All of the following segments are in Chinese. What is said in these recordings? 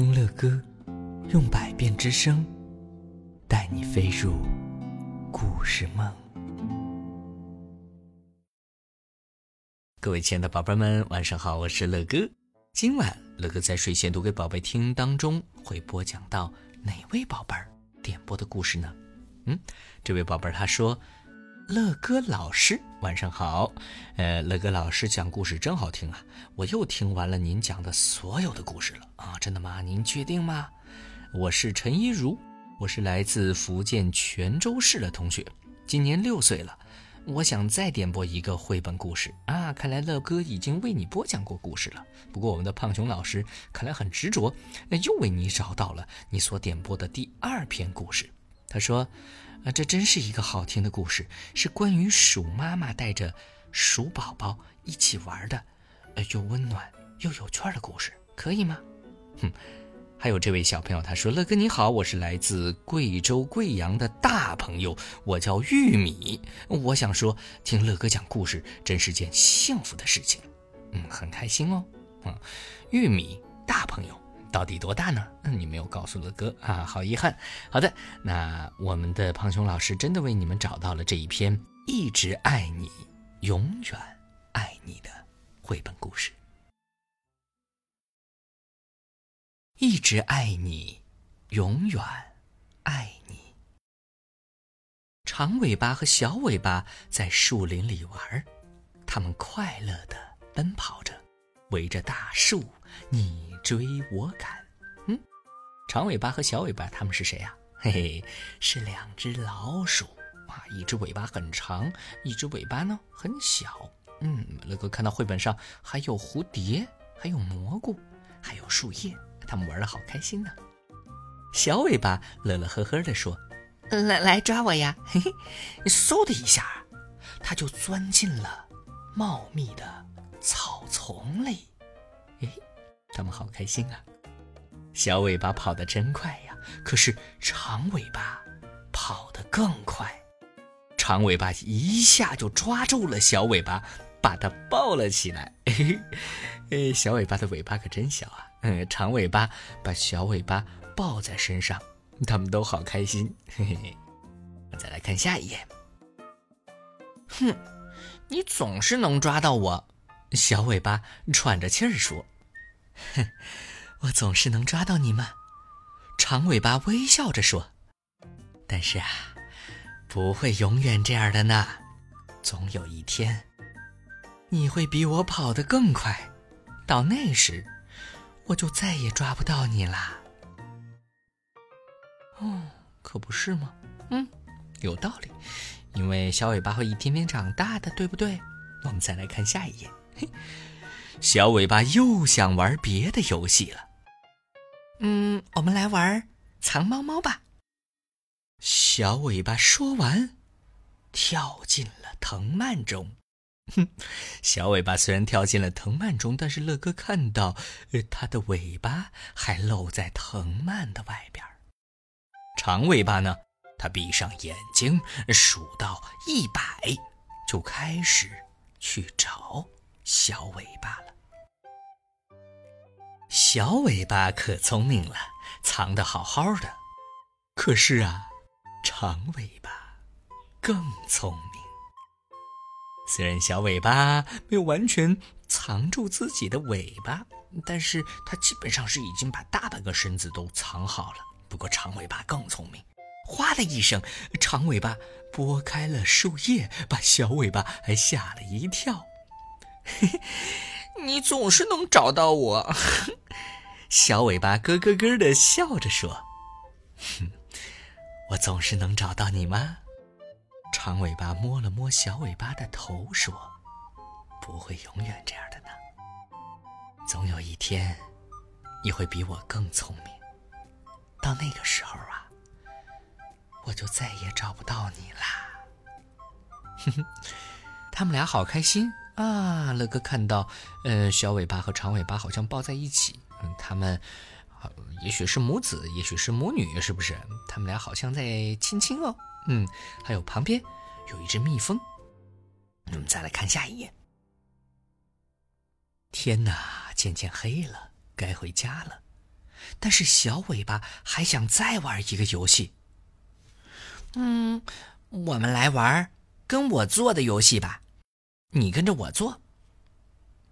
听乐歌，用百变之声带你飞入故事梦。各位亲爱的宝贝们，晚上好，我是乐哥。今晚乐哥在睡前读给宝贝听当中会播讲到哪位宝贝儿点播的故事呢？嗯，这位宝贝儿他说。乐哥老师，晚上好。呃，乐哥老师讲故事真好听啊！我又听完了您讲的所有的故事了啊！真的吗？您确定吗？我是陈一如，我是来自福建泉州市的同学，今年六岁了。我想再点播一个绘本故事啊！看来乐哥已经为你播讲过故事了。不过我们的胖熊老师看来很执着，又为你找到了你所点播的第二篇故事。他说。啊，这真是一个好听的故事，是关于鼠妈妈带着鼠宝宝一起玩的，呃，又温暖又有趣的故事，可以吗？哼，还有这位小朋友，他说：“乐哥你好，我是来自贵州贵阳的大朋友，我叫玉米。我想说，听乐哥讲故事真是件幸福的事情，嗯，很开心哦。嗯，玉米大朋友。”到底多大呢？嗯你没有告诉乐哥啊，好遗憾。好的，那我们的胖熊老师真的为你们找到了这一篇《一直爱你，永远爱你》的绘本故事。一直爱你，永远爱你。长尾巴和小尾巴在树林里玩，他们快乐的奔跑着，围着大树。你。追我赶，嗯，长尾巴和小尾巴他们是谁呀？嘿嘿，是两只老鼠啊！一只尾巴很长，一只尾巴呢很小。嗯，乐哥看到绘本上还有蝴蝶，还有蘑菇，还有树叶，他们玩的好开心呢。小尾巴乐乐呵呵地说：“来来抓我呀！”嘿嘿，嗖的一下，它就钻进了茂密的草丛里。嘿。他们好开心啊！小尾巴跑得真快呀，可是长尾巴跑得更快。长尾巴一下就抓住了小尾巴，把它抱了起来。嘿，小尾巴的尾巴可真小啊！嗯，长尾巴把小尾巴抱在身上，他们都好开心。嘿嘿，再来看下一页。哼，你总是能抓到我！小尾巴喘着气儿说。哼，我总是能抓到你吗？长尾巴微笑着说：“但是啊，不会永远这样的呢。总有一天，你会比我跑得更快，到那时，我就再也抓不到你啦。”哦，可不是吗？嗯，有道理，因为小尾巴会一天天长大的，对不对？我们再来看下一页。嘿。小尾巴又想玩别的游戏了。嗯，我们来玩藏猫猫吧。小尾巴说完，跳进了藤蔓中。哼，小尾巴虽然跳进了藤蔓中，但是乐哥看到，呃它的尾巴还露在藤蔓的外边。长尾巴呢？它闭上眼睛，数到一百，就开始去找小尾巴了。小尾巴可聪明了，藏得好好的。可是啊，长尾巴更聪明。虽然小尾巴没有完全藏住自己的尾巴，但是它基本上是已经把大半个身子都藏好了。不过长尾巴更聪明，哗的一声，长尾巴拨开了树叶，把小尾巴还吓了一跳。嘿嘿。你总是能找到我，小尾巴咯咯咯的笑着说：“哼，我总是能找到你吗？”长尾巴摸了摸小尾巴的头说：“不会永远这样的呢，总有一天，你会比我更聪明。到那个时候啊，我就再也找不到你啦。”哼哼，他们俩好开心。啊，乐哥看到，呃，小尾巴和长尾巴好像抱在一起，嗯，他们，也许是母子，也许是母女，是不是？他们俩好像在亲亲哦，嗯，还有旁边有一只蜜蜂。我们再来看下一页。天哪，渐渐黑了，该回家了。但是小尾巴还想再玩一个游戏。嗯，我们来玩跟我做的游戏吧，你跟着我做。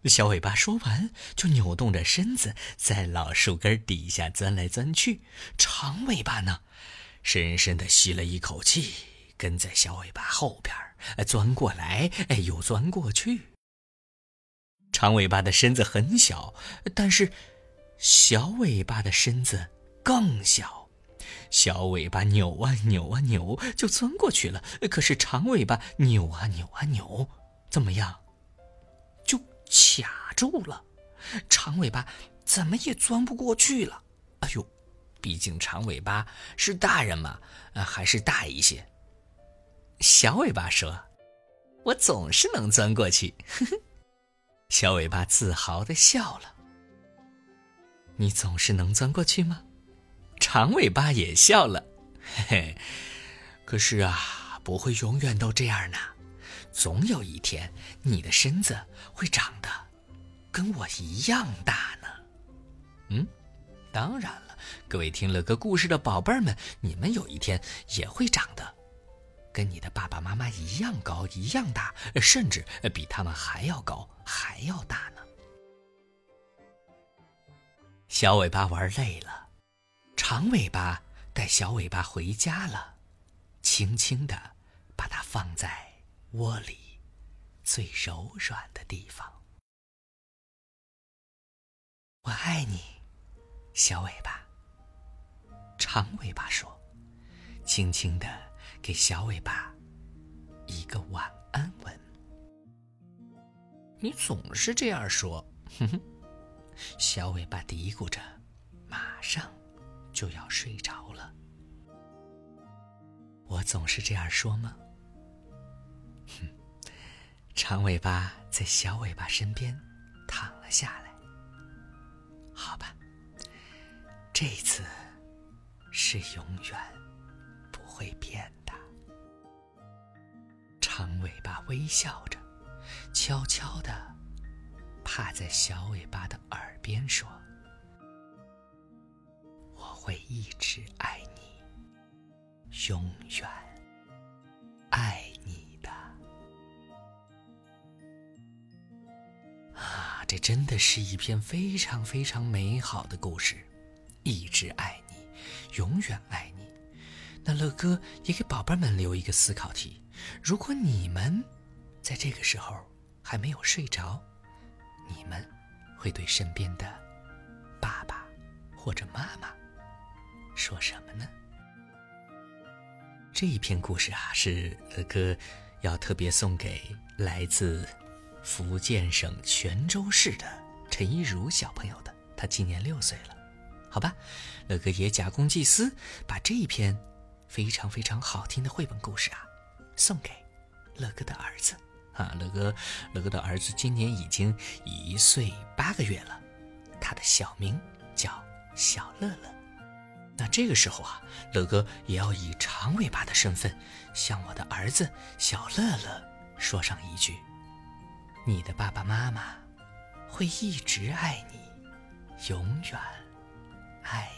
小尾巴说完，就扭动着身子在老树根底下钻来钻去。长尾巴呢，深深的吸了一口气，跟在小尾巴后边钻过来，哎，又钻过去。长尾巴的身子很小，但是小尾巴的身子更小。小尾巴扭啊扭啊扭，就钻过去了。可是长尾巴扭啊扭啊扭，怎么样？就卡住了，长尾巴怎么也钻不过去了。哎呦，毕竟长尾巴是大人嘛，啊，还是大一些。小尾巴说：“我总是能钻过去。”呵呵。小尾巴自豪的笑了。你总是能钻过去吗？长尾巴也笑了。嘿嘿，可是啊，不会永远都这样呢。总有一天，你的身子会长得跟我一样大呢。嗯，当然了，各位听乐哥故事的宝贝儿们，你们有一天也会长得跟你的爸爸妈妈一样高、一样大，甚至比他们还要高、还要大呢。小尾巴玩累了，长尾巴带小尾巴回家了，轻轻的把它放在。窝里最柔软的地方，我爱你，小尾巴。长尾巴说，轻轻的给小尾巴一个晚安吻。你总是这样说，哼哼。小尾巴嘀咕着，马上就要睡着了。我总是这样说吗？哼，长尾巴在小尾巴身边躺了下来。好吧，这次是永远不会变的。长尾巴微笑着，悄悄的趴在小尾巴的耳边说：“我会一直爱你，永远这真的是一篇非常非常美好的故事，一直爱你，永远爱你。那乐哥也给宝贝们留一个思考题：如果你们在这个时候还没有睡着，你们会对身边的爸爸或者妈妈说什么呢？这一篇故事啊，是乐哥要特别送给来自。福建省泉州市的陈一如小朋友的，他今年六岁了，好吧，乐哥也假公济私，把这一篇非常非常好听的绘本故事啊，送给乐哥的儿子啊，乐哥，乐哥的儿子今年已经一岁八个月了，他的小名叫小乐乐。那这个时候啊，乐哥也要以长尾巴的身份，向我的儿子小乐乐说上一句。你的爸爸妈妈会一直爱你，永远爱。